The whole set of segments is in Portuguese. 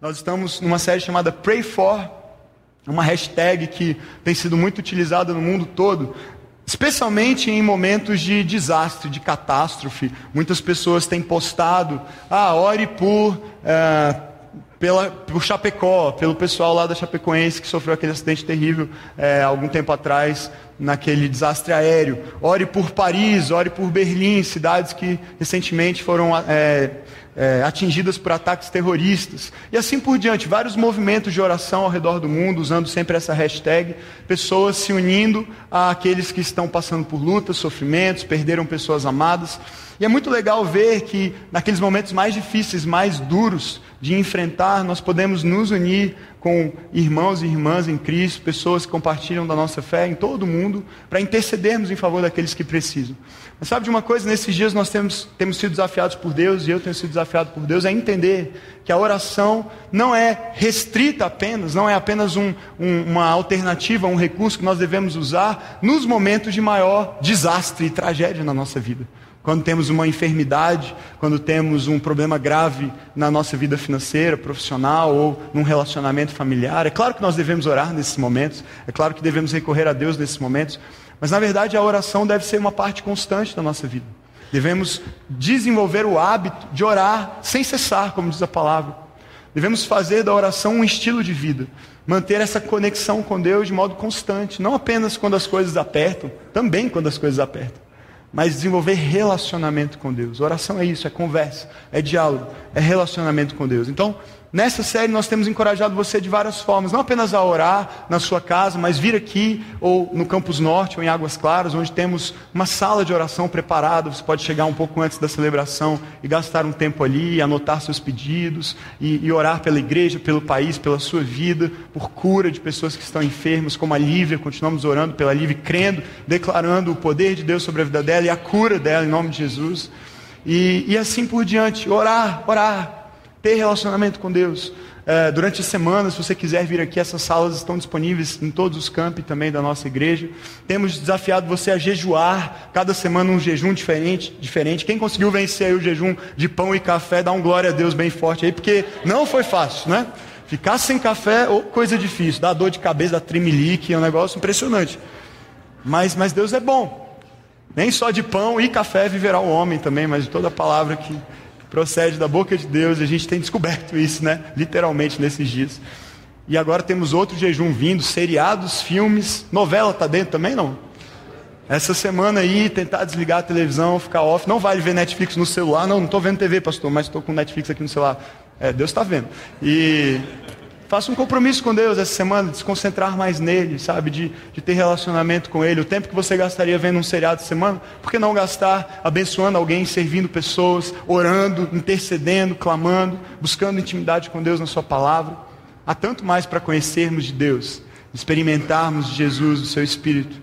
Nós estamos numa série chamada Pray For, uma hashtag que tem sido muito utilizada no mundo todo, especialmente em momentos de desastre, de catástrofe. Muitas pessoas têm postado, ah, ore por. É, pela, por Chapecó, pelo pessoal lá da Chapecoense que sofreu aquele acidente terrível é, algum tempo atrás, naquele desastre aéreo. Ore por Paris, ore por Berlim, cidades que recentemente foram é, é, atingidas por ataques terroristas. E assim por diante, vários movimentos de oração ao redor do mundo, usando sempre essa hashtag, pessoas se unindo àqueles que estão passando por lutas, sofrimentos, perderam pessoas amadas. E é muito legal ver que naqueles momentos mais difíceis, mais duros de enfrentar, nós podemos nos unir com irmãos e irmãs em Cristo, pessoas que compartilham da nossa fé em todo o mundo, para intercedermos em favor daqueles que precisam. Mas sabe de uma coisa? Nesses dias nós temos, temos sido desafiados por Deus, e eu tenho sido desafiado por Deus, a entender que a oração não é restrita apenas, não é apenas um, um, uma alternativa, um recurso que nós devemos usar nos momentos de maior desastre e tragédia na nossa vida quando temos uma enfermidade, quando temos um problema grave na nossa vida financeira, profissional ou num relacionamento familiar. É claro que nós devemos orar nesses momentos, é claro que devemos recorrer a Deus nesses momentos, mas na verdade a oração deve ser uma parte constante da nossa vida. Devemos desenvolver o hábito de orar sem cessar, como diz a palavra. Devemos fazer da oração um estilo de vida, manter essa conexão com Deus de modo constante, não apenas quando as coisas apertam, também quando as coisas apertam mas desenvolver relacionamento com Deus. Oração é isso, é conversa, é diálogo, é relacionamento com Deus. Então, Nessa série nós temos encorajado você de várias formas, não apenas a orar na sua casa, mas vir aqui ou no Campus Norte ou em Águas Claras, onde temos uma sala de oração preparada. Você pode chegar um pouco antes da celebração e gastar um tempo ali, anotar seus pedidos e, e orar pela igreja, pelo país, pela sua vida, por cura de pessoas que estão enfermas, como a Lívia. Continuamos orando pela Lívia, crendo, declarando o poder de Deus sobre a vida dela e a cura dela em nome de Jesus. E, e assim por diante, orar, orar, ter relacionamento com Deus. É, durante a semana, se você quiser vir aqui, essas salas estão disponíveis em todos os campi também da nossa igreja. Temos desafiado você a jejuar, cada semana um jejum diferente. diferente. Quem conseguiu vencer o jejum de pão e café, dá um glória a Deus bem forte aí, porque não foi fácil, né? Ficar sem café, ou coisa difícil, dá dor de cabeça, dá tremelique, é um negócio impressionante. Mas, mas Deus é bom. Nem só de pão e café viverá o homem também, mas de toda a palavra que procede da boca de Deus, e a gente tem descoberto isso, né? Literalmente nesses dias. E agora temos outro jejum vindo, seriados, filmes, novela tá dentro também não? Essa semana aí, tentar desligar a televisão, ficar off, não vale ver Netflix no celular, não, não estou vendo TV, pastor, mas estou com Netflix aqui no celular. É, Deus está vendo. E Faça um compromisso com Deus essa semana, de se concentrar mais nele, sabe? De, de ter relacionamento com Ele. O tempo que você gastaria vendo um seriado de semana, por que não gastar abençoando alguém, servindo pessoas, orando, intercedendo, clamando, buscando intimidade com Deus na Sua palavra? Há tanto mais para conhecermos de Deus, experimentarmos de Jesus, o Seu Espírito,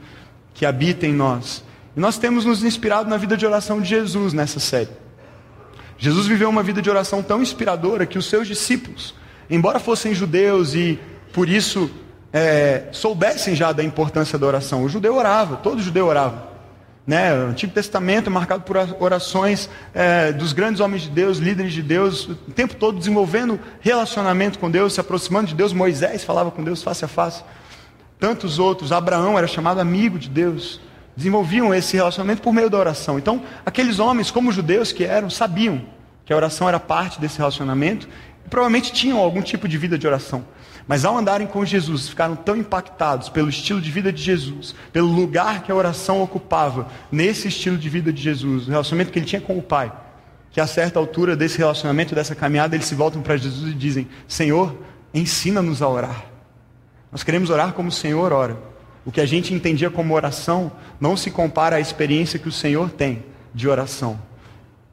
que habita em nós. E nós temos nos inspirado na vida de oração de Jesus nessa série. Jesus viveu uma vida de oração tão inspiradora que os seus discípulos embora fossem judeus e por isso é, soubessem já da importância da oração, o judeu orava, todo judeu orava. Né? O Antigo Testamento é marcado por orações é, dos grandes homens de Deus, líderes de Deus, o tempo todo desenvolvendo relacionamento com Deus, se aproximando de Deus. Moisés falava com Deus face a face. Tantos outros, Abraão era chamado amigo de Deus, desenvolviam esse relacionamento por meio da oração. Então, aqueles homens, como judeus que eram, sabiam que a oração era parte desse relacionamento provavelmente tinham algum tipo de vida de oração. Mas ao andarem com Jesus, ficaram tão impactados pelo estilo de vida de Jesus, pelo lugar que a oração ocupava nesse estilo de vida de Jesus, o relacionamento que ele tinha com o Pai, que a certa altura desse relacionamento, dessa caminhada, eles se voltam para Jesus e dizem: Senhor, ensina-nos a orar. Nós queremos orar como o Senhor ora. O que a gente entendia como oração não se compara à experiência que o Senhor tem de oração.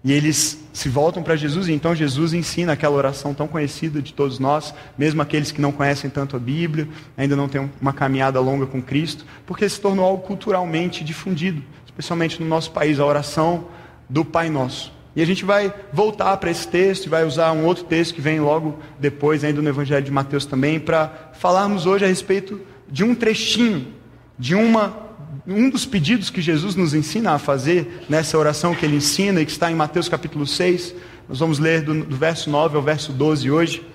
E eles se voltam para Jesus, e então Jesus ensina aquela oração tão conhecida de todos nós, mesmo aqueles que não conhecem tanto a Bíblia, ainda não têm uma caminhada longa com Cristo, porque se tornou algo culturalmente difundido, especialmente no nosso país, a oração do Pai Nosso. E a gente vai voltar para esse texto e vai usar um outro texto que vem logo depois, ainda no Evangelho de Mateus também, para falarmos hoje a respeito de um trechinho, de uma um dos pedidos que Jesus nos ensina a fazer nessa oração que ele ensina e que está em Mateus capítulo 6, nós vamos ler do, do verso 9 ao verso 12 hoje.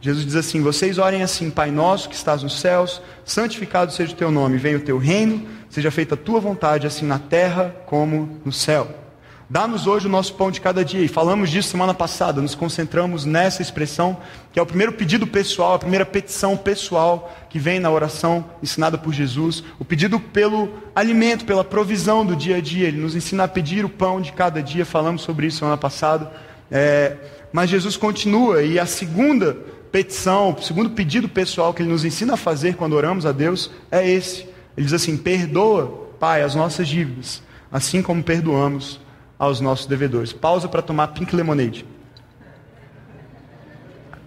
Jesus diz assim: Vocês orem assim, Pai nosso que estás nos céus, santificado seja o teu nome, venha o teu reino, seja feita a tua vontade, assim na terra como no céu. Dá-nos hoje o nosso pão de cada dia. E falamos disso semana passada, nos concentramos nessa expressão, que é o primeiro pedido pessoal, a primeira petição pessoal que vem na oração ensinada por Jesus. O pedido pelo alimento, pela provisão do dia a dia. Ele nos ensina a pedir o pão de cada dia. Falamos sobre isso semana passada. É, mas Jesus continua, e a segunda petição, o segundo pedido pessoal que ele nos ensina a fazer quando oramos a Deus é esse. Ele diz assim: Perdoa, Pai, as nossas dívidas, assim como perdoamos aos nossos devedores. Pausa para tomar pink lemonade.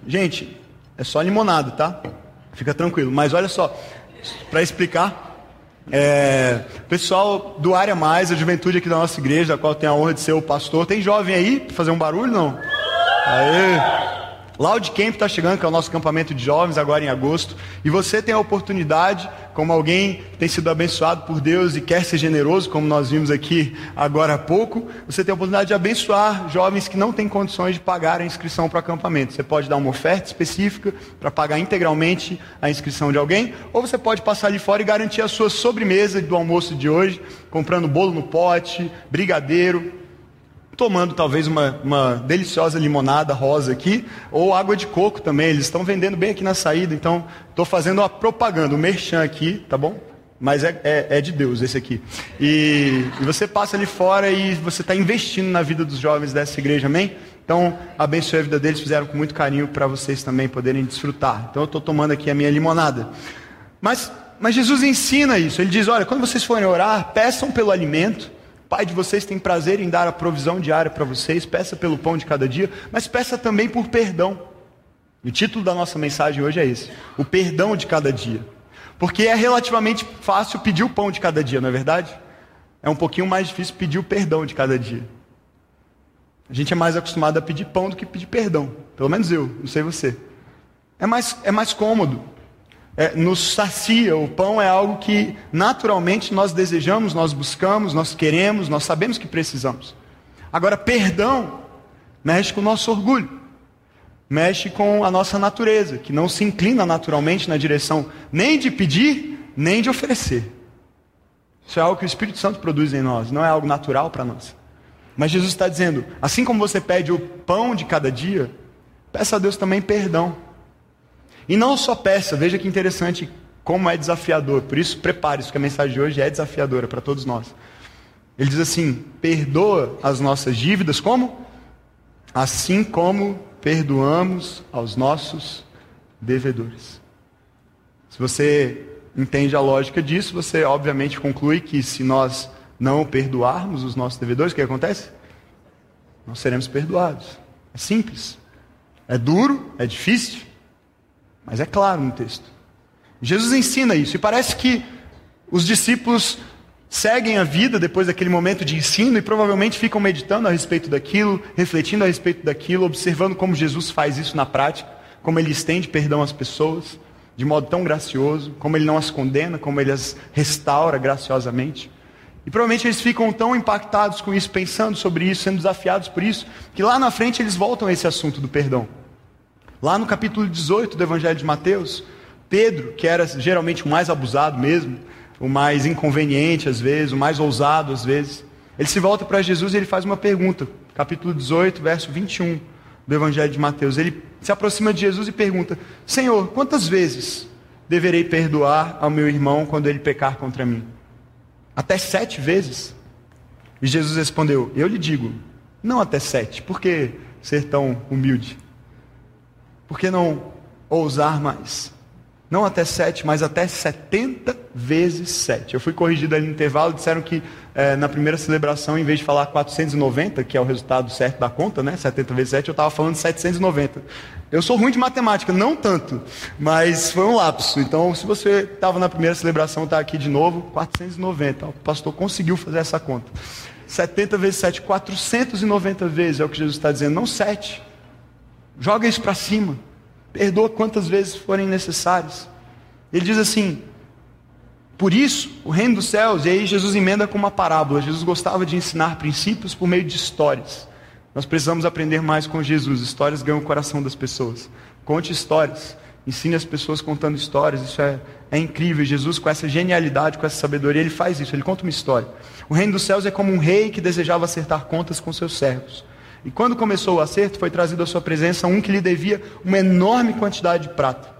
Gente, é só limonada, tá? Fica tranquilo. Mas olha só, para explicar, é, pessoal do Área Mais, a juventude aqui da nossa igreja, da qual tem a honra de ser o pastor, tem jovem aí para fazer um barulho não? Aê! Loud Camp está chegando, que é o nosso acampamento de jovens, agora em agosto. E você tem a oportunidade, como alguém que tem sido abençoado por Deus e quer ser generoso, como nós vimos aqui agora há pouco, você tem a oportunidade de abençoar jovens que não têm condições de pagar a inscrição para o acampamento. Você pode dar uma oferta específica para pagar integralmente a inscrição de alguém, ou você pode passar ali fora e garantir a sua sobremesa do almoço de hoje, comprando bolo no pote, brigadeiro, tomando talvez uma, uma deliciosa limonada rosa aqui, ou água de coco também. Eles estão vendendo bem aqui na saída, então estou fazendo uma propaganda, um merchan aqui, tá bom? Mas é, é, é de Deus esse aqui. E, e, você passa ali fora e você está investindo na vida dos jovens dessa igreja, amém? Então, abençoe a vida deles, fizeram com muito carinho para vocês também poderem desfrutar. Então, eu estou tomando aqui a minha limonada. Mas, mas Jesus ensina isso. Ele diz: olha, quando vocês forem orar, peçam pelo alimento Pai de vocês tem prazer em dar a provisão diária para vocês, peça pelo pão de cada dia, mas peça também por perdão. O título da nossa mensagem hoje é esse: o perdão de cada dia. Porque é relativamente fácil pedir o pão de cada dia, não é verdade? É um pouquinho mais difícil pedir o perdão de cada dia. A gente é mais acostumado a pedir pão do que pedir perdão. Pelo menos eu, não sei você. É mais, é mais cômodo é, nos sacia. O pão é algo que naturalmente nós desejamos, nós buscamos, nós queremos, nós sabemos que precisamos. Agora, perdão mexe com o nosso orgulho, mexe com a nossa natureza, que não se inclina naturalmente na direção nem de pedir, nem de oferecer. Isso é algo que o Espírito Santo produz em nós, não é algo natural para nós. Mas Jesus está dizendo: assim como você pede o pão de cada dia, peça a Deus também perdão. E não só peça, veja que interessante como é desafiador. Por isso, prepare-se, que a mensagem de hoje é desafiadora para todos nós. Ele diz assim: perdoa as nossas dívidas, como? Assim como perdoamos aos nossos devedores. Se você entende a lógica disso, você obviamente conclui que se nós não perdoarmos os nossos devedores, o que acontece? Nós seremos perdoados. É simples. É duro, é difícil, mas é claro no texto. Jesus ensina isso, e parece que os discípulos seguem a vida depois daquele momento de ensino e provavelmente ficam meditando a respeito daquilo, refletindo a respeito daquilo, observando como Jesus faz isso na prática, como ele estende perdão às pessoas de modo tão gracioso, como ele não as condena, como ele as restaura graciosamente. E provavelmente eles ficam tão impactados com isso, pensando sobre isso, sendo desafiados por isso, que lá na frente eles voltam a esse assunto do perdão. Lá no capítulo 18 do Evangelho de Mateus, Pedro, que era geralmente o mais abusado mesmo, o mais inconveniente às vezes, o mais ousado às vezes, ele se volta para Jesus e ele faz uma pergunta. Capítulo 18, verso 21 do Evangelho de Mateus. Ele se aproxima de Jesus e pergunta: Senhor, quantas vezes deverei perdoar ao meu irmão quando ele pecar contra mim? Até sete vezes? E Jesus respondeu: Eu lhe digo, não até sete. Por que ser tão humilde? Por que não ousar mais? Não até sete, mas até 70 vezes sete. Eu fui corrigido ali no intervalo, disseram que é, na primeira celebração, em vez de falar 490, que é o resultado certo da conta, né? 70 vezes 7, eu estava falando 790. Eu sou ruim de matemática, não tanto, mas foi um lapso. Então, se você estava na primeira celebração, está aqui de novo, 490. O pastor conseguiu fazer essa conta. 70 vezes 7, 490 vezes é o que Jesus está dizendo, não 7. Joga isso para cima. Perdoa quantas vezes forem necessárias. Ele diz assim: por isso, o reino dos céus, e aí Jesus emenda com uma parábola. Jesus gostava de ensinar princípios por meio de histórias. Nós precisamos aprender mais com Jesus. Histórias ganham o coração das pessoas. Conte histórias. Ensine as pessoas contando histórias. Isso é, é incrível. Jesus, com essa genialidade, com essa sabedoria, ele faz isso. Ele conta uma história. O reino dos céus é como um rei que desejava acertar contas com seus servos. E quando começou o acerto, foi trazido à sua presença um que lhe devia uma enorme quantidade de prata.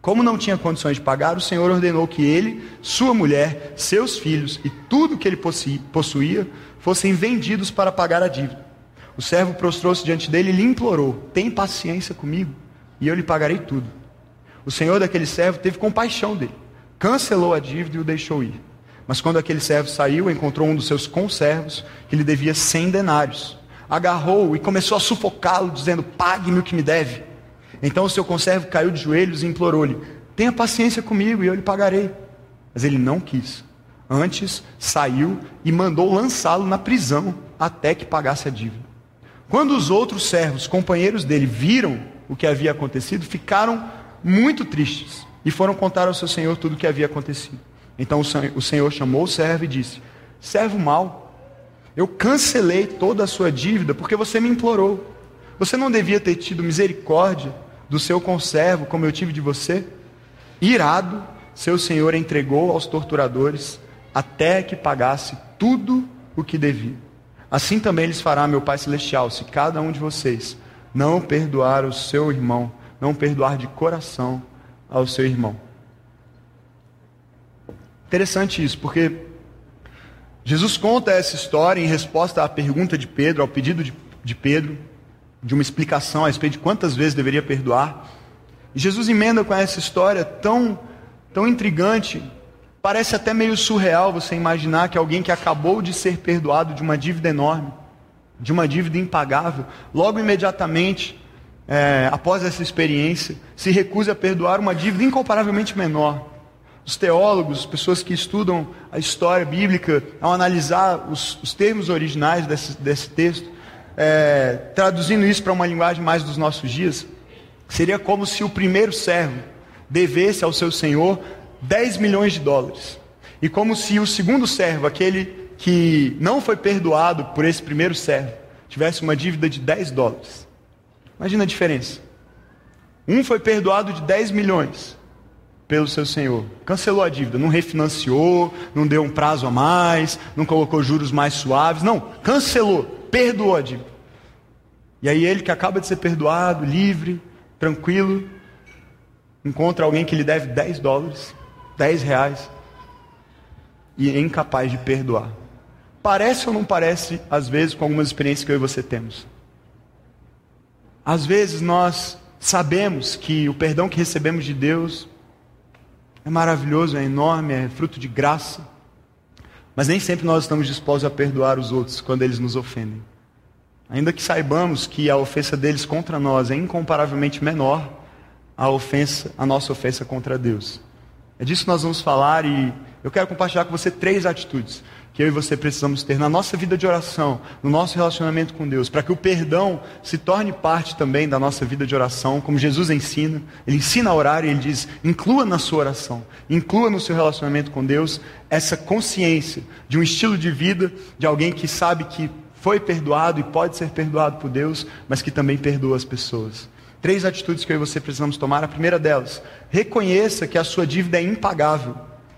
Como não tinha condições de pagar, o Senhor ordenou que ele, sua mulher, seus filhos e tudo que ele possuía fossem vendidos para pagar a dívida. O servo prostrou-se diante dele e lhe implorou: Tem paciência comigo, e eu lhe pagarei tudo. O senhor daquele servo teve compaixão dele, cancelou a dívida e o deixou ir. Mas quando aquele servo saiu, encontrou um dos seus conservos que lhe devia cem denários agarrou-o e começou a sufocá-lo, dizendo: Pague-me o que me deve. Então o seu conservo caiu de joelhos e implorou-lhe: Tenha paciência comigo e eu lhe pagarei. Mas ele não quis. Antes saiu e mandou lançá-lo na prisão até que pagasse a dívida. Quando os outros servos, companheiros dele, viram o que havia acontecido, ficaram muito tristes e foram contar ao seu senhor tudo o que havia acontecido. Então o senhor chamou o servo e disse: Servo mau, eu cancelei toda a sua dívida porque você me implorou. Você não devia ter tido misericórdia do seu conservo como eu tive de você? Irado, seu senhor entregou aos torturadores até que pagasse tudo o que devia. Assim também lhes fará meu Pai Celestial, se cada um de vocês não perdoar o seu irmão, não perdoar de coração ao seu irmão. Interessante isso, porque Jesus conta essa história em resposta à pergunta de Pedro, ao pedido de, de Pedro, de uma explicação a respeito de quantas vezes deveria perdoar. E Jesus emenda com essa história tão, tão intrigante, parece até meio surreal você imaginar que alguém que acabou de ser perdoado de uma dívida enorme, de uma dívida impagável, logo imediatamente, é, após essa experiência, se recusa a perdoar uma dívida incomparavelmente menor. Os teólogos, pessoas que estudam a história bíblica, ao analisar os, os termos originais desse, desse texto, é, traduzindo isso para uma linguagem mais dos nossos dias, seria como se o primeiro servo devesse ao seu senhor 10 milhões de dólares. E como se o segundo servo, aquele que não foi perdoado por esse primeiro servo, tivesse uma dívida de 10 dólares. Imagina a diferença. Um foi perdoado de 10 milhões, pelo seu senhor. Cancelou a dívida, não refinanciou, não deu um prazo a mais, não colocou juros mais suaves, não, cancelou, perdoou a dívida. E aí ele que acaba de ser perdoado, livre, tranquilo, encontra alguém que lhe deve 10 dólares, 10 reais, e é incapaz de perdoar. Parece ou não parece, às vezes, com algumas experiências que eu e você temos? Às vezes nós sabemos que o perdão que recebemos de Deus é maravilhoso, é enorme, é fruto de graça. Mas nem sempre nós estamos dispostos a perdoar os outros quando eles nos ofendem. Ainda que saibamos que a ofensa deles contra nós é incomparavelmente menor a ofensa, a nossa ofensa contra Deus. É disso que nós vamos falar e eu quero compartilhar com você três atitudes que eu e você precisamos ter na nossa vida de oração, no nosso relacionamento com Deus, para que o perdão se torne parte também da nossa vida de oração, como Jesus ensina. Ele ensina a orar e ele diz: inclua na sua oração, inclua no seu relacionamento com Deus essa consciência de um estilo de vida de alguém que sabe que foi perdoado e pode ser perdoado por Deus, mas que também perdoa as pessoas. Três atitudes que eu e você precisamos tomar. A primeira delas, reconheça que a sua dívida é impagável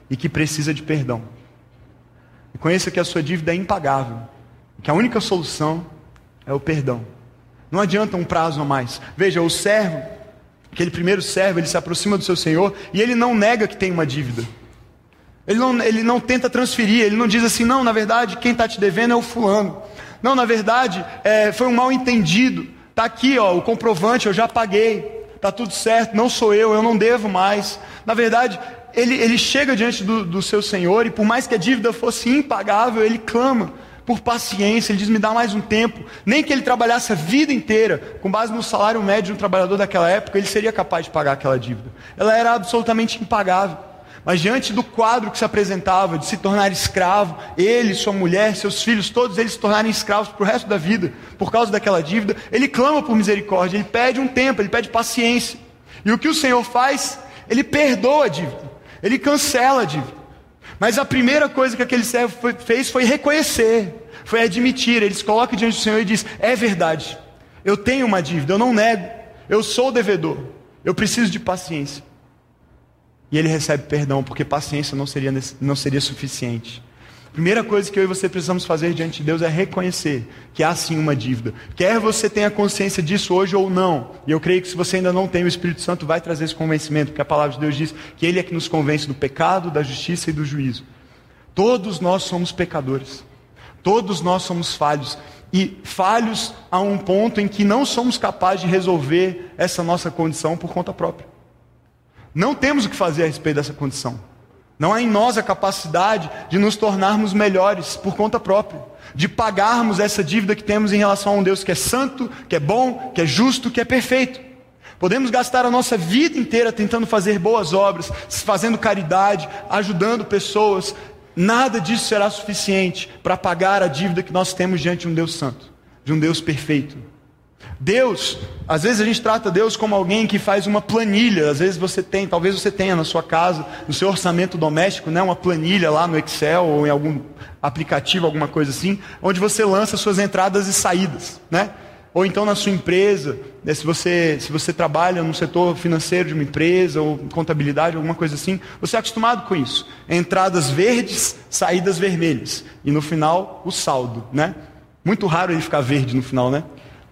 e que precisa de perdão. Reconheça que a sua dívida é impagável. Que a única solução é o perdão. Não adianta um prazo a mais. Veja, o servo, aquele primeiro servo, ele se aproxima do seu senhor e ele não nega que tem uma dívida. Ele não, ele não tenta transferir, ele não diz assim, não, na verdade, quem está te devendo é o fulano. Não, na verdade, é, foi um mal entendido. Está aqui, ó, o comprovante, eu já paguei. Está tudo certo, não sou eu, eu não devo mais. Na verdade, ele, ele chega diante do, do seu Senhor e por mais que a dívida fosse impagável, ele clama por paciência, ele diz: me dá mais um tempo. Nem que ele trabalhasse a vida inteira, com base no salário médio de um trabalhador daquela época, ele seria capaz de pagar aquela dívida. Ela era absolutamente impagável. Mas diante do quadro que se apresentava de se tornar escravo, ele, sua mulher, seus filhos, todos eles se tornarem escravos para o resto da vida, por causa daquela dívida, ele clama por misericórdia, ele pede um tempo, ele pede paciência. E o que o Senhor faz? Ele perdoa a dívida. Ele cancela a dívida. Mas a primeira coisa que aquele servo foi, fez foi reconhecer, foi admitir. Ele se coloca diante do Senhor e diz: É verdade, eu tenho uma dívida, eu não nego. eu sou devedor, eu preciso de paciência. E ele recebe perdão, porque paciência não seria, não seria suficiente. Primeira coisa que eu e você precisamos fazer diante de Deus é reconhecer que há sim uma dívida. Quer você tenha consciência disso hoje ou não. E eu creio que se você ainda não tem, o Espírito Santo vai trazer esse convencimento, porque a palavra de Deus diz que Ele é que nos convence do pecado, da justiça e do juízo. Todos nós somos pecadores. Todos nós somos falhos. E falhos a um ponto em que não somos capazes de resolver essa nossa condição por conta própria. Não temos o que fazer a respeito dessa condição. Não há em nós a capacidade de nos tornarmos melhores por conta própria, de pagarmos essa dívida que temos em relação a um Deus que é santo, que é bom, que é justo, que é perfeito. Podemos gastar a nossa vida inteira tentando fazer boas obras, fazendo caridade, ajudando pessoas. Nada disso será suficiente para pagar a dívida que nós temos diante de um Deus santo, de um Deus perfeito. Deus, às vezes a gente trata Deus como alguém que faz uma planilha. Às vezes você tem, talvez você tenha na sua casa, no seu orçamento doméstico, né, uma planilha lá no Excel ou em algum aplicativo, alguma coisa assim, onde você lança suas entradas e saídas, né? Ou então na sua empresa, né, se, você, se você trabalha no setor financeiro de uma empresa, ou contabilidade, alguma coisa assim, você é acostumado com isso. Entradas verdes, saídas vermelhas. E no final, o saldo, né? Muito raro ele ficar verde no final, né?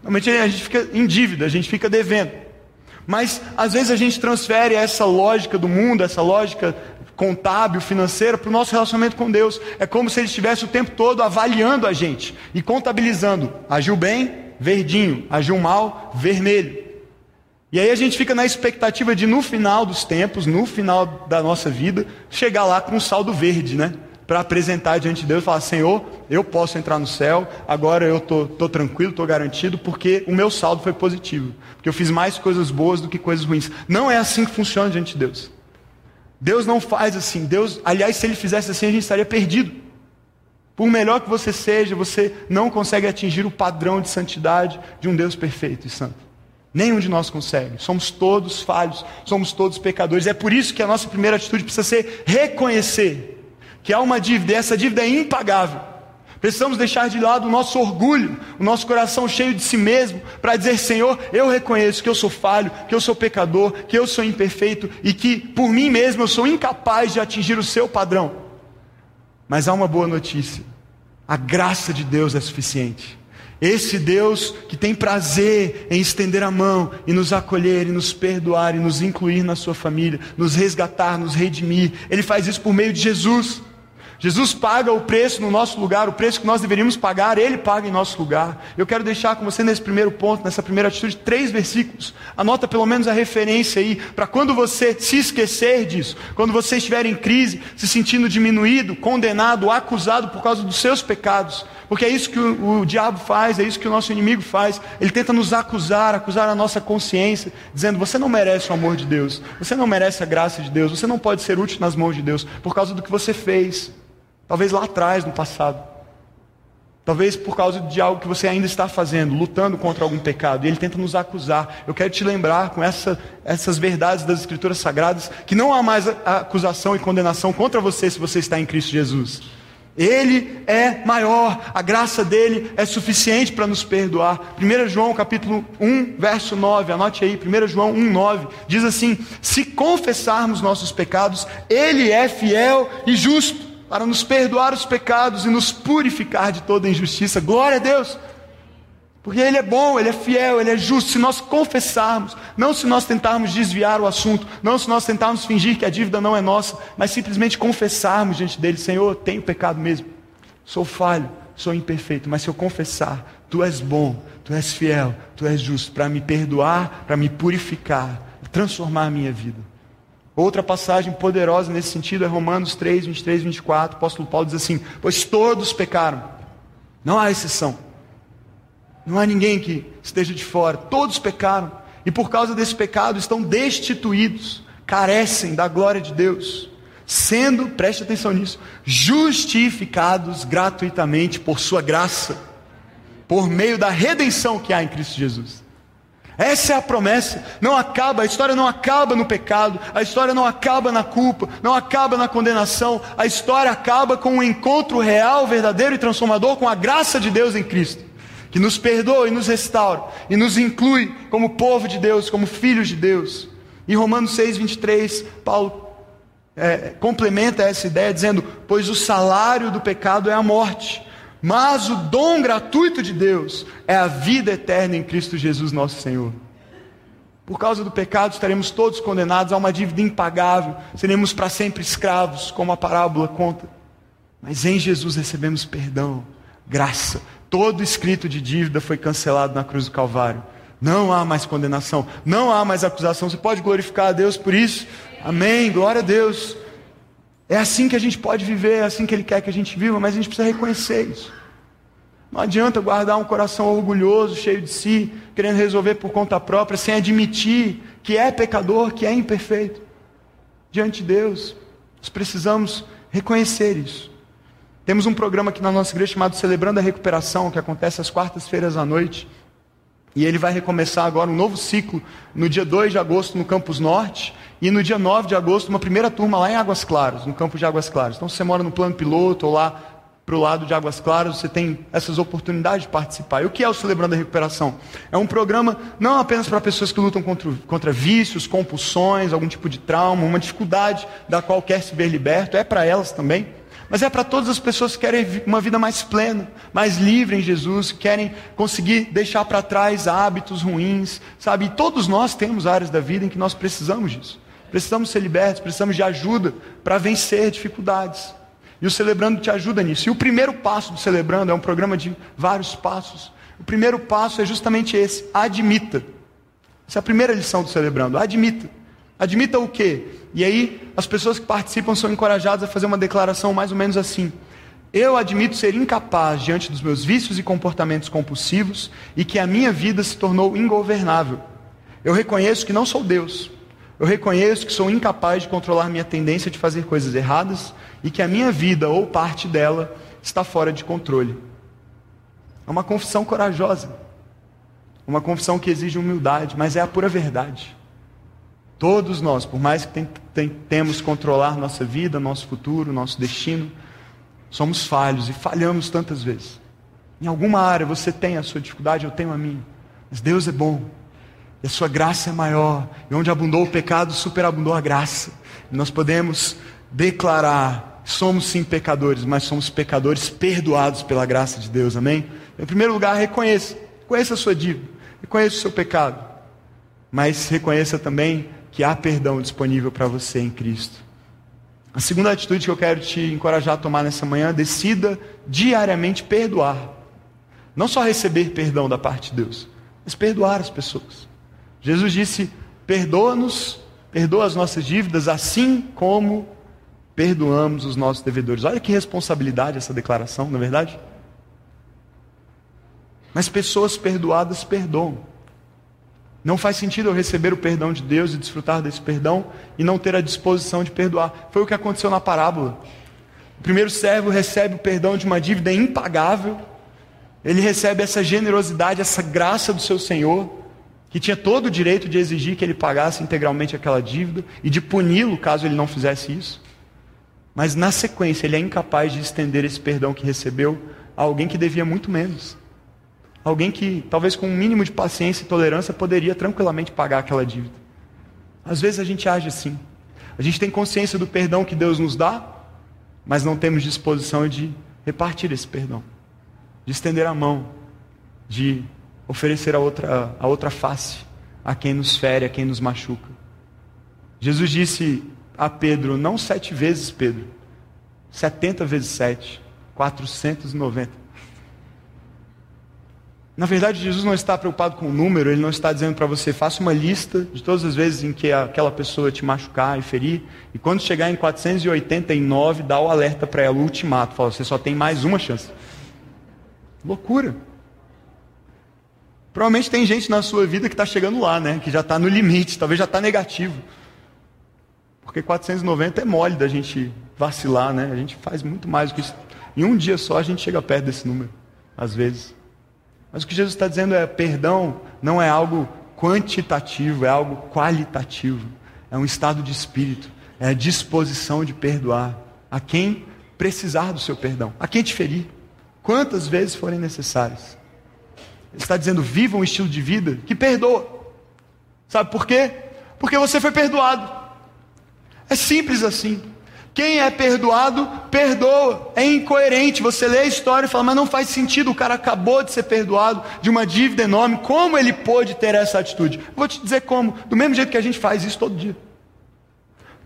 Normalmente a gente fica em dívida, a gente fica devendo. Mas às vezes a gente transfere essa lógica do mundo, essa lógica contábil, financeira, para o nosso relacionamento com Deus. É como se ele estivesse o tempo todo avaliando a gente e contabilizando. Agiu bem, verdinho. Agiu mal, vermelho. E aí a gente fica na expectativa de, no final dos tempos, no final da nossa vida, chegar lá com um saldo verde, né? Para apresentar diante de Deus e falar: Senhor, eu posso entrar no céu, agora eu estou tô, tô tranquilo, estou garantido, porque o meu saldo foi positivo, porque eu fiz mais coisas boas do que coisas ruins. Não é assim que funciona diante de Deus. Deus não faz assim. Deus, aliás, se ele fizesse assim, a gente estaria perdido. Por melhor que você seja, você não consegue atingir o padrão de santidade de um Deus perfeito e santo. Nenhum de nós consegue. Somos todos falhos, somos todos pecadores. É por isso que a nossa primeira atitude precisa ser reconhecer que há uma dívida, e essa dívida é impagável. Precisamos deixar de lado o nosso orgulho, o nosso coração cheio de si mesmo, para dizer: Senhor, eu reconheço que eu sou falho, que eu sou pecador, que eu sou imperfeito e que por mim mesmo eu sou incapaz de atingir o seu padrão. Mas há uma boa notícia: a graça de Deus é suficiente. Esse Deus que tem prazer em estender a mão e nos acolher, e nos perdoar, e nos incluir na sua família, nos resgatar, nos redimir, Ele faz isso por meio de Jesus. Jesus paga o preço no nosso lugar, o preço que nós deveríamos pagar, Ele paga em nosso lugar. Eu quero deixar com você nesse primeiro ponto, nessa primeira atitude, três versículos. Anota pelo menos a referência aí, para quando você se esquecer disso, quando você estiver em crise, se sentindo diminuído, condenado, acusado por causa dos seus pecados. Porque é isso que o, o diabo faz, é isso que o nosso inimigo faz. Ele tenta nos acusar, acusar a nossa consciência, dizendo: você não merece o amor de Deus, você não merece a graça de Deus, você não pode ser útil nas mãos de Deus por causa do que você fez. Talvez lá atrás, no passado. Talvez por causa de algo que você ainda está fazendo, lutando contra algum pecado, e ele tenta nos acusar. Eu quero te lembrar com essa, essas verdades das Escrituras Sagradas que não há mais acusação e condenação contra você se você está em Cristo Jesus. Ele é maior, a graça dele é suficiente para nos perdoar. 1 João capítulo 1, verso 9, anote aí, 1 João 1, 9, diz assim: Se confessarmos nossos pecados, ele é fiel e justo para nos perdoar os pecados e nos purificar de toda injustiça. Glória a Deus! Porque Ele é bom, Ele é fiel, Ele é justo. Se nós confessarmos, não se nós tentarmos desviar o assunto, não se nós tentarmos fingir que a dívida não é nossa, mas simplesmente confessarmos diante dele: Senhor, tenho pecado mesmo, sou falho, sou imperfeito, mas se eu confessar, Tu és bom, Tu és fiel, Tu és justo, para me perdoar, para me purificar, transformar a minha vida. Outra passagem poderosa nesse sentido é Romanos 3, 23 e 24. O apóstolo Paulo diz assim: Pois todos pecaram, não há exceção, não há ninguém que esteja de fora, todos pecaram, e por causa desse pecado estão destituídos, carecem da glória de Deus, sendo, preste atenção nisso, justificados gratuitamente por Sua graça, por meio da redenção que há em Cristo Jesus. Essa é a promessa. Não acaba, a história não acaba no pecado, a história não acaba na culpa, não acaba na condenação. A história acaba com um encontro real, verdadeiro e transformador com a graça de Deus em Cristo. que nos perdoa e nos restaura e nos inclui como povo de Deus, como filhos de Deus. E Romanos 6, 23, Paulo é, complementa essa ideia dizendo: Pois o salário do pecado é a morte, mas o dom gratuito de Deus é a vida eterna em Cristo Jesus, nosso Senhor. Por causa do pecado, estaremos todos condenados a uma dívida impagável, seremos para sempre escravos, como a parábola conta. Mas em Jesus recebemos perdão, graça. Todo escrito de dívida foi cancelado na cruz do Calvário. Não há mais condenação, não há mais acusação. Você pode glorificar a Deus por isso? Amém, glória a Deus. É assim que a gente pode viver, é assim que Ele quer que a gente viva, mas a gente precisa reconhecer isso. Não adianta guardar um coração orgulhoso, cheio de si, querendo resolver por conta própria, sem admitir que é pecador, que é imperfeito. Diante de Deus, nós precisamos reconhecer isso. Temos um programa aqui na nossa igreja chamado Celebrando a Recuperação, que acontece às quartas-feiras à noite. E ele vai recomeçar agora um novo ciclo no dia 2 de agosto no Campus Norte e no dia 9 de agosto uma primeira turma lá em Águas Claras, no campus de Águas Claras. Então se você mora no plano piloto ou lá para o lado de Águas Claras, você tem essas oportunidades de participar. E o que é o Celebrando a Recuperação? É um programa não apenas para pessoas que lutam contra, contra vícios, compulsões, algum tipo de trauma, uma dificuldade da qual quer se ver liberto, é para elas também mas é para todas as pessoas que querem uma vida mais plena, mais livre em Jesus, que querem conseguir deixar para trás hábitos ruins, sabe? E todos nós temos áreas da vida em que nós precisamos disso. Precisamos ser libertos, precisamos de ajuda para vencer dificuldades. E o Celebrando te ajuda nisso. E o primeiro passo do Celebrando é um programa de vários passos. O primeiro passo é justamente esse: admita. Essa é a primeira lição do Celebrando. Admita. Admita o quê? E aí, as pessoas que participam são encorajadas a fazer uma declaração mais ou menos assim: Eu admito ser incapaz diante dos meus vícios e comportamentos compulsivos e que a minha vida se tornou ingovernável. Eu reconheço que não sou Deus. Eu reconheço que sou incapaz de controlar minha tendência de fazer coisas erradas e que a minha vida ou parte dela está fora de controle. É uma confissão corajosa. Uma confissão que exige humildade, mas é a pura verdade. Todos nós, por mais que tentemos controlar nossa vida, nosso futuro, nosso destino, somos falhos e falhamos tantas vezes. Em alguma área você tem a sua dificuldade, eu tenho a minha. Mas Deus é bom. E a sua graça é maior. E onde abundou o pecado, superabundou a graça. E nós podemos declarar: somos sim pecadores, mas somos pecadores perdoados pela graça de Deus. Amém? Em primeiro lugar, reconheça. Reconheça a sua dívida. Reconheça o seu pecado. Mas reconheça também que há perdão disponível para você em Cristo. A segunda atitude que eu quero te encorajar a tomar nessa manhã, decida diariamente perdoar. Não só receber perdão da parte de Deus, mas perdoar as pessoas. Jesus disse: perdoa-nos, perdoa as nossas dívidas, assim como perdoamos os nossos devedores. Olha que responsabilidade essa declaração, não é verdade? Mas pessoas perdoadas perdoam. Não faz sentido eu receber o perdão de Deus e desfrutar desse perdão e não ter a disposição de perdoar. Foi o que aconteceu na parábola. O primeiro servo recebe o perdão de uma dívida impagável. Ele recebe essa generosidade, essa graça do seu Senhor, que tinha todo o direito de exigir que ele pagasse integralmente aquela dívida e de puni-lo caso ele não fizesse isso. Mas na sequência, ele é incapaz de estender esse perdão que recebeu a alguém que devia muito menos. Alguém que, talvez com um mínimo de paciência e tolerância, poderia tranquilamente pagar aquela dívida. Às vezes a gente age assim. A gente tem consciência do perdão que Deus nos dá, mas não temos disposição de repartir esse perdão, de estender a mão, de oferecer a outra, a outra face a quem nos fere, a quem nos machuca. Jesus disse a Pedro, não sete vezes, Pedro, setenta vezes sete, quatrocentos e noventa. Na verdade, Jesus não está preocupado com o número, ele não está dizendo para você, faça uma lista de todas as vezes em que aquela pessoa te machucar e ferir, e quando chegar em 489, dá o alerta para ela, o ultimato, fala, você só tem mais uma chance. Loucura. Provavelmente tem gente na sua vida que está chegando lá, né? Que já está no limite, talvez já está negativo. Porque 490 é mole da gente vacilar, né? A gente faz muito mais do que isso. Em um dia só a gente chega perto desse número, às vezes. Mas o que Jesus está dizendo é: perdão não é algo quantitativo, é algo qualitativo. É um estado de espírito, é a disposição de perdoar a quem precisar do seu perdão, a quem te ferir, quantas vezes forem necessárias. Ele está dizendo: viva um estilo de vida que perdoa. Sabe por quê? Porque você foi perdoado. É simples assim. Quem é perdoado, perdoa. É incoerente. Você lê a história e fala, mas não faz sentido. O cara acabou de ser perdoado de uma dívida enorme. Como ele pôde ter essa atitude? Vou te dizer como. Do mesmo jeito que a gente faz isso todo dia.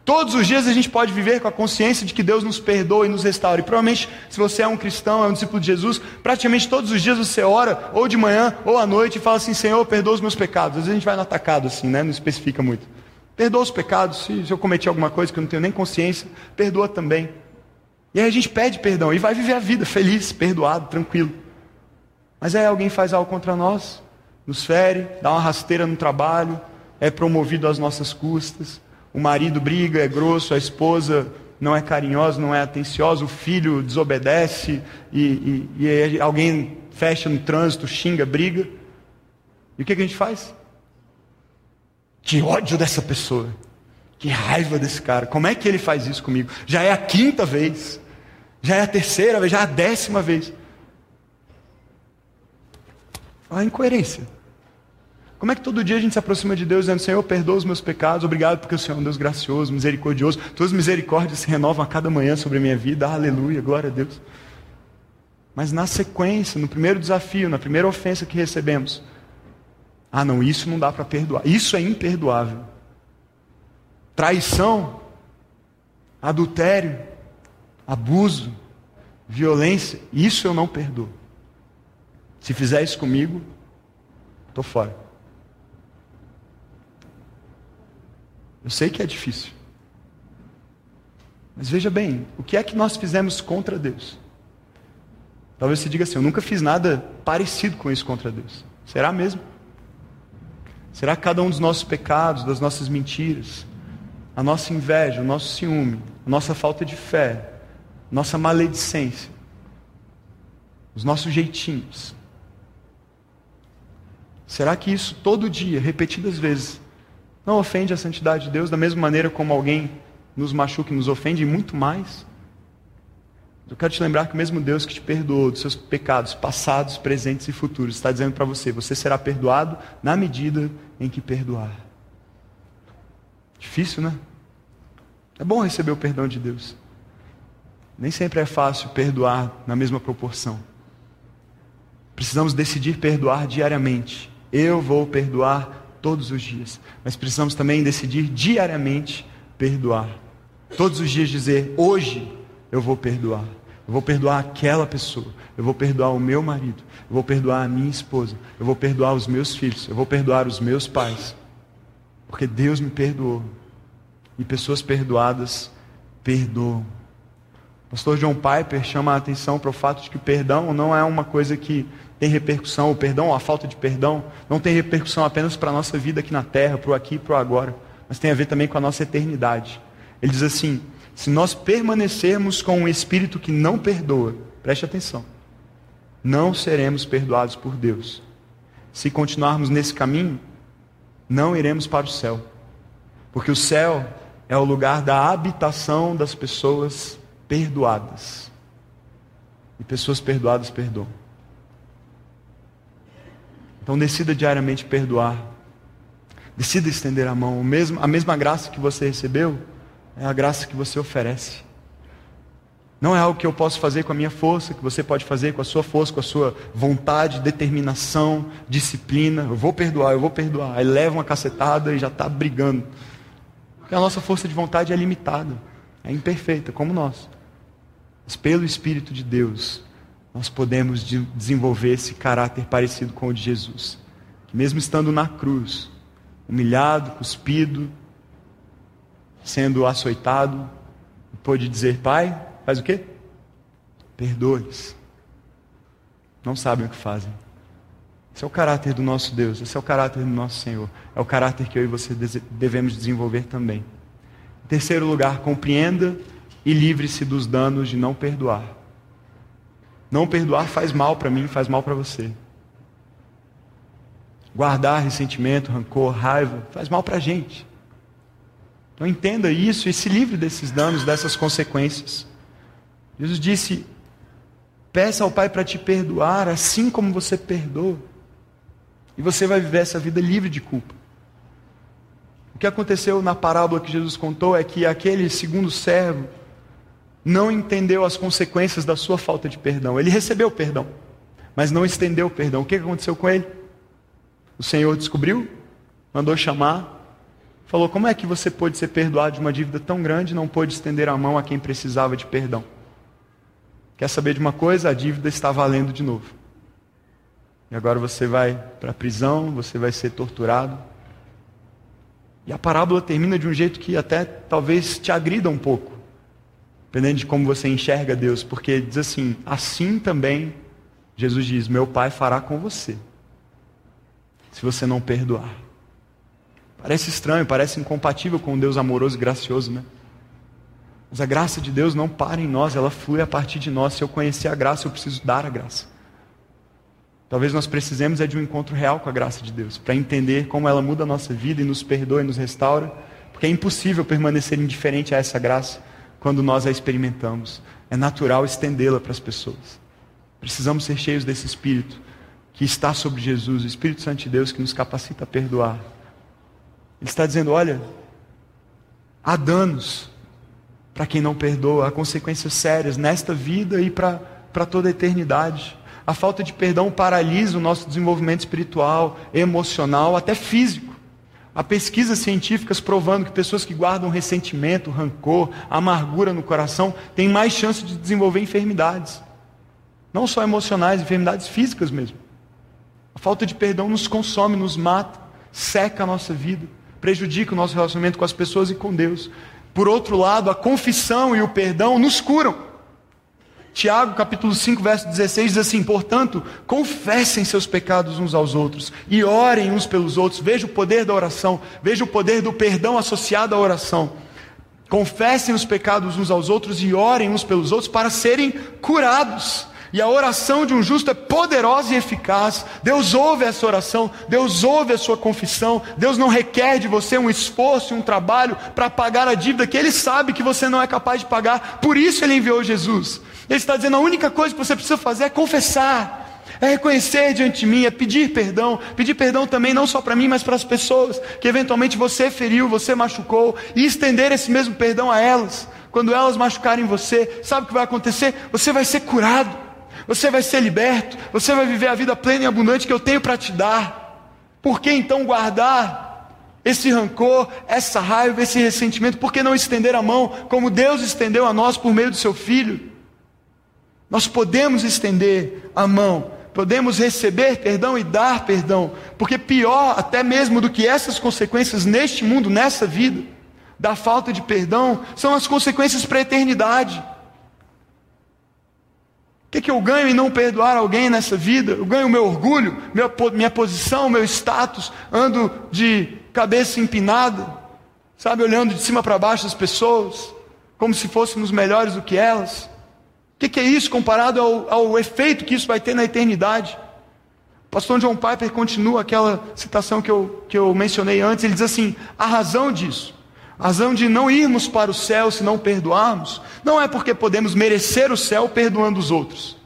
Todos os dias a gente pode viver com a consciência de que Deus nos perdoa e nos restaura. E provavelmente, se você é um cristão, é um discípulo de Jesus, praticamente todos os dias você ora, ou de manhã, ou à noite, e fala assim: Senhor, perdoa os meus pecados. Às vezes a gente vai no atacado assim, né? Não especifica muito. Perdoa os pecados, se, eu cometi alguma coisa que eu não tenho nem consciência, perdoa também. E aí a gente pede perdão e vai viver a vida feliz, perdoado, tranquilo. Mas aí alguém faz algo contra nós, nos fere, dá uma rasteira no trabalho, é promovido às nossas custas o marido briga, é grosso, a esposa não é carinhosa, não é atenciosa, o filho desobedece e, e, e alguém fecha no trânsito, xinga, briga. E o que, que a gente faz? Que ódio dessa pessoa. Que raiva desse cara. Como é que ele faz isso comigo? Já é a quinta vez. Já é a terceira vez, já é a décima vez. A incoerência. Como é que todo dia a gente se aproxima de Deus dizendo, Senhor, perdoa os meus pecados, obrigado porque o Senhor é um Deus gracioso, misericordioso, tuas misericórdias se renovam a cada manhã sobre a minha vida, aleluia, glória a Deus. Mas na sequência, no primeiro desafio, na primeira ofensa que recebemos, ah não, isso não dá para perdoar, isso é imperdoável. Traição, adultério, abuso, violência, isso eu não perdoo. Se fizer isso comigo, estou fora. Eu sei que é difícil. Mas veja bem, o que é que nós fizemos contra Deus? Talvez você diga assim: eu nunca fiz nada parecido com isso contra Deus. Será mesmo? Será que cada um dos nossos pecados, das nossas mentiras, a nossa inveja, o nosso ciúme, a nossa falta de fé, nossa maledicência, os nossos jeitinhos, será que isso todo dia, repetidas vezes, não ofende a santidade de Deus da mesma maneira como alguém nos machuca e nos ofende, e muito mais. Eu quero te lembrar que o mesmo Deus que te perdoou dos seus pecados passados, presentes e futuros está dizendo para você: você será perdoado na medida em que perdoar. Difícil, né? É bom receber o perdão de Deus. Nem sempre é fácil perdoar na mesma proporção. Precisamos decidir perdoar diariamente. Eu vou perdoar todos os dias. Mas precisamos também decidir diariamente perdoar. Todos os dias dizer: hoje eu vou perdoar. Eu vou perdoar aquela pessoa. Eu vou perdoar o meu marido. Eu vou perdoar a minha esposa. Eu vou perdoar os meus filhos. Eu vou perdoar os meus pais. Porque Deus me perdoou. E pessoas perdoadas perdoam. O pastor John Piper chama a atenção para o fato de que perdão não é uma coisa que tem repercussão, o perdão, a falta de perdão, não tem repercussão apenas para a nossa vida aqui na terra, para o aqui e para o agora, mas tem a ver também com a nossa eternidade. Ele diz assim: se nós permanecermos com um espírito que não perdoa, preste atenção, não seremos perdoados por Deus. Se continuarmos nesse caminho, não iremos para o céu, porque o céu é o lugar da habitação das pessoas perdoadas. E pessoas perdoadas perdoam. Então decida diariamente perdoar. Decida estender a mão. Mesmo, a mesma graça que você recebeu é a graça que você oferece. Não é algo que eu posso fazer com a minha força, que você pode fazer com a sua força, com a sua vontade, determinação, disciplina. Eu vou perdoar, eu vou perdoar. Aí leva uma cacetada e já está brigando. Porque a nossa força de vontade é limitada, é imperfeita, como nós. Mas pelo Espírito de Deus, nós podemos desenvolver esse caráter parecido com o de Jesus. Que mesmo estando na cruz, humilhado, cuspido, sendo açoitado, pôde dizer: Pai, faz o quê? Perdoe-os. Não sabem o que fazem. Esse é o caráter do nosso Deus, esse é o caráter do nosso Senhor. É o caráter que eu e você devemos desenvolver também. Em terceiro lugar, compreenda e livre-se dos danos de não perdoar. Não perdoar faz mal para mim, faz mal para você. Guardar ressentimento, rancor, raiva, faz mal para a gente. Então entenda isso e se livre desses danos, dessas consequências. Jesus disse: peça ao Pai para te perdoar, assim como você perdoa. E você vai viver essa vida livre de culpa. O que aconteceu na parábola que Jesus contou é que aquele segundo servo não entendeu as consequências da sua falta de perdão. Ele recebeu perdão, mas não estendeu o perdão. O que aconteceu com ele? O Senhor descobriu, mandou chamar, falou: Como é que você pôde ser perdoado de uma dívida tão grande e não pôde estender a mão a quem precisava de perdão? Quer saber de uma coisa? A dívida está valendo de novo. E agora você vai para a prisão, você vai ser torturado. E a parábola termina de um jeito que até talvez te agrida um pouco, dependendo de como você enxerga Deus, porque diz assim: assim também, Jesus diz: Meu Pai fará com você, se você não perdoar. Parece estranho, parece incompatível com um Deus amoroso e gracioso, né? Mas a graça de Deus não para em nós, ela flui a partir de nós. Se eu conhecer a graça, eu preciso dar a graça. Talvez nós precisemos é de um encontro real com a graça de Deus, para entender como ela muda a nossa vida e nos perdoa e nos restaura, porque é impossível permanecer indiferente a essa graça quando nós a experimentamos. É natural estendê-la para as pessoas. Precisamos ser cheios desse Espírito que está sobre Jesus, o Espírito Santo de Deus que nos capacita a perdoar. Ele está dizendo: olha, há danos para quem não perdoa, há consequências sérias nesta vida e para toda a eternidade. A falta de perdão paralisa o nosso desenvolvimento espiritual, emocional, até físico. Há pesquisas científicas provando que pessoas que guardam ressentimento, rancor, amargura no coração têm mais chance de desenvolver enfermidades. Não só emocionais, enfermidades físicas mesmo. A falta de perdão nos consome, nos mata, seca a nossa vida, prejudica o nosso relacionamento com as pessoas e com Deus. Por outro lado, a confissão e o perdão nos curam. Tiago, capítulo 5, verso 16 diz assim: "Portanto, confessem seus pecados uns aos outros e orem uns pelos outros". Veja o poder da oração, veja o poder do perdão associado à oração. Confessem os pecados uns aos outros e orem uns pelos outros para serem curados. E a oração de um justo é poderosa e eficaz. Deus ouve essa oração, Deus ouve a sua confissão. Deus não requer de você um esforço um trabalho para pagar a dívida que Ele sabe que você não é capaz de pagar. Por isso Ele enviou Jesus. Ele está dizendo: a única coisa que você precisa fazer é confessar, é reconhecer diante de mim, é pedir perdão. Pedir perdão também não só para mim, mas para as pessoas que eventualmente você feriu, você machucou, e estender esse mesmo perdão a elas. Quando elas machucarem você, sabe o que vai acontecer? Você vai ser curado, você vai ser liberto, você vai viver a vida plena e abundante que eu tenho para te dar. Por que então guardar esse rancor, essa raiva, esse ressentimento? Por que não estender a mão como Deus estendeu a nós por meio do seu Filho? Nós podemos estender a mão, podemos receber perdão e dar perdão, porque pior até mesmo do que essas consequências neste mundo, nessa vida, da falta de perdão, são as consequências para a eternidade. Que, que eu ganho em não perdoar alguém nessa vida? Eu ganho meu orgulho, minha, minha posição, meu status, ando de cabeça empinada, sabe, olhando de cima para baixo as pessoas, como se fôssemos melhores do que elas. O que, que, é isso comparado ao, ao, efeito que isso vai ter na eternidade? O pastor John Piper continua aquela citação que eu, que eu mencionei antes. Ele diz assim: a razão disso, a razão de não irmos para o céu se não perdoarmos, não é porque podemos merecer o céu perdoando os outros.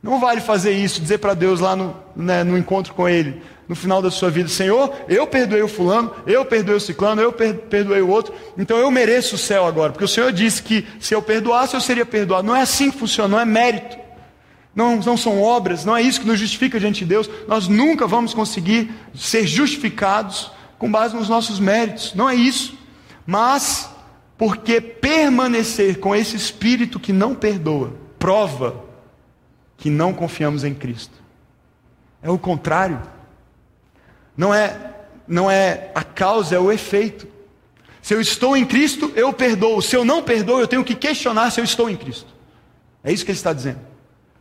Não vale fazer isso, dizer para Deus lá no, né, no encontro com Ele, no final da sua vida: Senhor, eu perdoei o fulano, eu perdoei o ciclano, eu perdoei o outro, então eu mereço o céu agora, porque o Senhor disse que se eu perdoasse eu seria perdoado. Não é assim que funciona, não é mérito, não, não são obras, não é isso que nos justifica diante de Deus. Nós nunca vamos conseguir ser justificados com base nos nossos méritos, não é isso, mas porque permanecer com esse espírito que não perdoa, prova que não confiamos em Cristo. É o contrário. Não é, não é a causa, é o efeito. Se eu estou em Cristo, eu perdoo. Se eu não perdoo, eu tenho que questionar se eu estou em Cristo. É isso que ele está dizendo.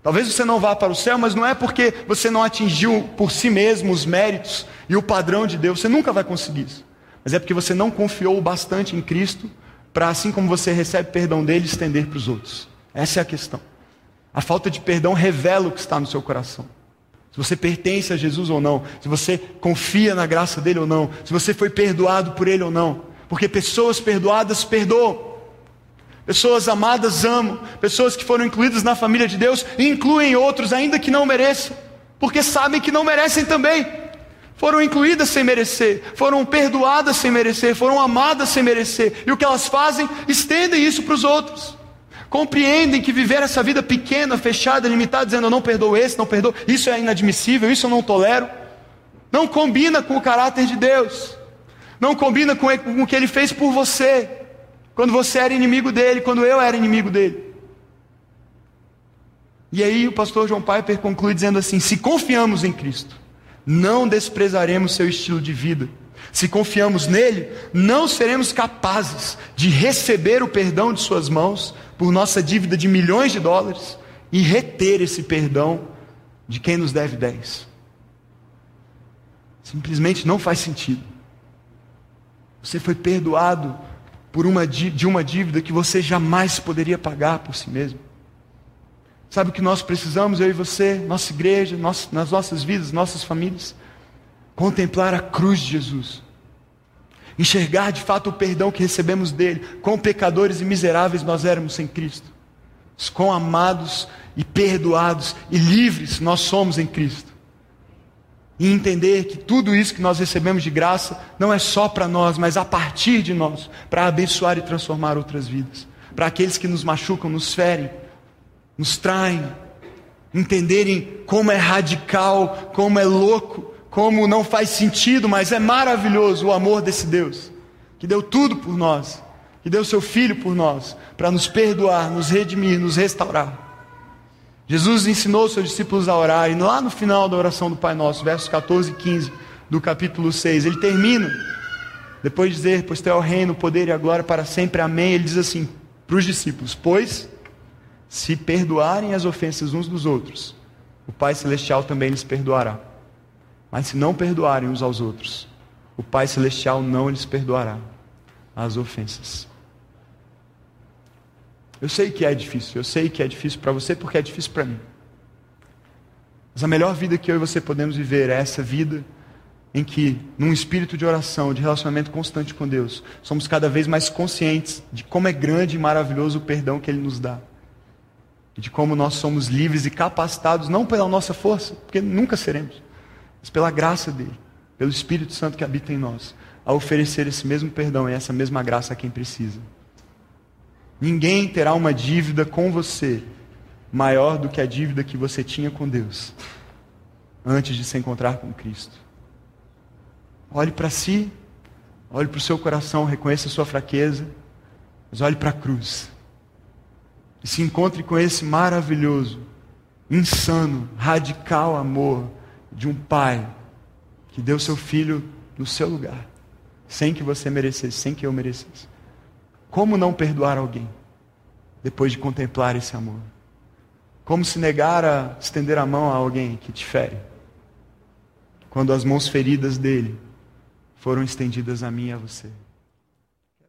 Talvez você não vá para o céu, mas não é porque você não atingiu por si mesmo os méritos e o padrão de Deus. Você nunca vai conseguir isso. Mas é porque você não confiou bastante em Cristo para, assim como você recebe perdão dele, estender para os outros. Essa é a questão. A falta de perdão revela o que está no seu coração se você pertence a Jesus ou não, se você confia na graça dele ou não, se você foi perdoado por ele ou não. Porque pessoas perdoadas perdoam. Pessoas amadas amam, pessoas que foram incluídas na família de Deus incluem outros ainda que não mereçam, porque sabem que não merecem também. Foram incluídas sem merecer, foram perdoadas sem merecer, foram amadas sem merecer. E o que elas fazem? Estendem isso para os outros. Compreendem que viver essa vida pequena, fechada, limitada, dizendo eu não perdoo esse, não perdoo, isso é inadmissível, isso eu não tolero. Não combina com o caráter de Deus. Não combina com o que ele fez por você. Quando você era inimigo dele, quando eu era inimigo dele. E aí o pastor João Piper conclui dizendo assim: se confiamos em Cristo, não desprezaremos seu estilo de vida. Se confiamos nele, não seremos capazes de receber o perdão de suas mãos por nossa dívida de milhões de dólares e reter esse perdão de quem nos deve dez. Simplesmente não faz sentido. Você foi perdoado por uma, de uma dívida que você jamais poderia pagar por si mesmo. Sabe o que nós precisamos, eu e você, nossa igreja, nossa, nas nossas vidas, nossas famílias? Contemplar a cruz de Jesus. Enxergar de fato o perdão que recebemos dele. Quão pecadores e miseráveis nós éramos sem Cristo. Quão amados e perdoados e livres nós somos em Cristo. E entender que tudo isso que nós recebemos de graça não é só para nós, mas a partir de nós, para abençoar e transformar outras vidas. Para aqueles que nos machucam, nos ferem, nos traem, entenderem como é radical, como é louco, como não faz sentido, mas é maravilhoso o amor desse Deus, que deu tudo por nós, que deu seu Filho por nós, para nos perdoar, nos redimir, nos restaurar. Jesus ensinou seus discípulos a orar, e lá no final da oração do Pai Nosso, versos 14 e 15 do capítulo 6, ele termina, depois de dizer: Pois teu é o reino, o poder e a glória para sempre, amém. Ele diz assim para os discípulos: Pois se perdoarem as ofensas uns dos outros, o Pai Celestial também lhes perdoará. Mas se não perdoarem uns aos outros, o Pai Celestial não lhes perdoará as ofensas. Eu sei que é difícil, eu sei que é difícil para você porque é difícil para mim. Mas a melhor vida que eu e você podemos viver é essa vida em que, num espírito de oração, de relacionamento constante com Deus, somos cada vez mais conscientes de como é grande e maravilhoso o perdão que Ele nos dá de como nós somos livres e capacitados, não pela nossa força, porque nunca seremos, mas pela graça dele, pelo Espírito Santo que habita em nós, a oferecer esse mesmo perdão e essa mesma graça a quem precisa. Ninguém terá uma dívida com você maior do que a dívida que você tinha com Deus antes de se encontrar com Cristo. Olhe para si, olhe para o seu coração, reconheça a sua fraqueza, mas olhe para a cruz e se encontre com esse maravilhoso, insano, radical amor de um pai que deu seu filho no seu lugar, sem que você merecesse, sem que eu merecesse. Como não perdoar alguém depois de contemplar esse amor? Como se negar a estender a mão a alguém que te fere? Quando as mãos feridas dele foram estendidas a mim e a você.